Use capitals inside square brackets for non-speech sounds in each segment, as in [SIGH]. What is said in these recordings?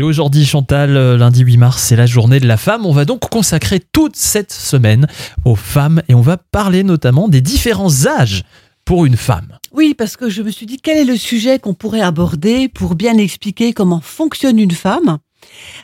Et aujourd'hui, Chantal, euh, lundi 8 mars, c'est la journée de la femme. On va donc consacrer toute cette semaine aux femmes et on va parler notamment des différents âges pour une femme. Oui, parce que je me suis dit quel est le sujet qu'on pourrait aborder pour bien expliquer comment fonctionne une femme?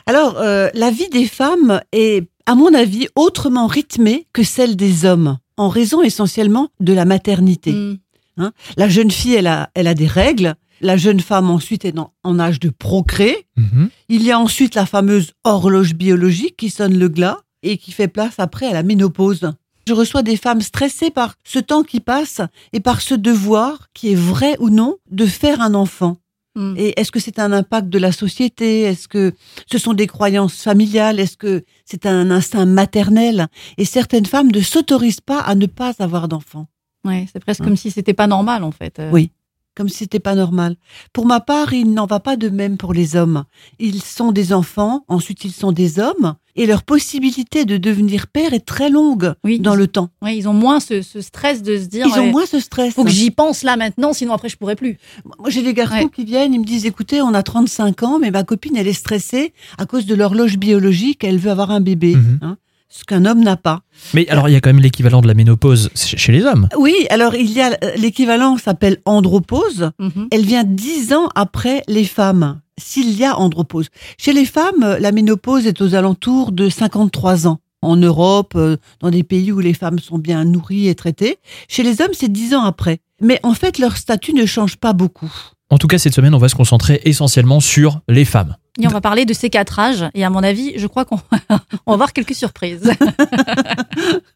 Alors, euh, la vie des femmes est, à mon avis, autrement rythmée que celle des hommes, en raison essentiellement de la maternité. Mm. Hein? La jeune fille, elle a, elle a des règles. La jeune femme ensuite est en, en âge de procréer. Mhm. Il y a ensuite la fameuse horloge biologique qui sonne le glas et qui fait place après à la ménopause. Je reçois des femmes stressées par ce temps qui passe et par ce devoir qui est vrai ou non de faire un enfant. Mm. Et est-ce que c'est un impact de la société? Est-ce que ce sont des croyances familiales? Est-ce que c'est un instinct maternel? Et certaines femmes ne s'autorisent pas à ne pas avoir d'enfants. Ouais, c'est presque Hein. comme si c'était pas normal en fait. Euh, Oui. Comme si c'était pas normal. Pour ma part, il n'en va pas de même pour les hommes. Ils sont des enfants, ensuite ils sont des hommes, et leur possibilité de devenir père est très longue Oui, dans ils- le temps. Ouais, ils ont moins ce, ce stress de se dire. Ils ont ouais, moins ce stress. Faut que j'y pense là maintenant, sinon après je pourrais plus. Moi, j'ai des garçons Ouais. qui viennent, ils me disent, écoutez, on a 35 ans, mais ma copine, elle est stressée à cause de l'horloge biologique, elle veut avoir un bébé. Mhm. hein, ce qu'un homme n'a pas. Mais alors, il y a quand même l'équivalent de la ménopause chez les hommes. Oui, alors il y a euh, l'équivalent s'appelle andropause. Mhm. Elle vient dix ans après les femmes, s'il y a andropause. Chez les femmes, euh, la ménopause est aux alentours de 53 ans. En Europe, euh, dans des pays où les femmes sont bien nourries et traitées. Chez les hommes, c'est 10 ans après. Mais en fait, leur statut ne change pas beaucoup. En tout cas, cette semaine, on va se concentrer essentiellement sur les femmes. Et on va parler de ces quatre âges. Et à mon avis, je crois qu'on [LAUGHS] on va avoir quelques surprises. [LAUGHS]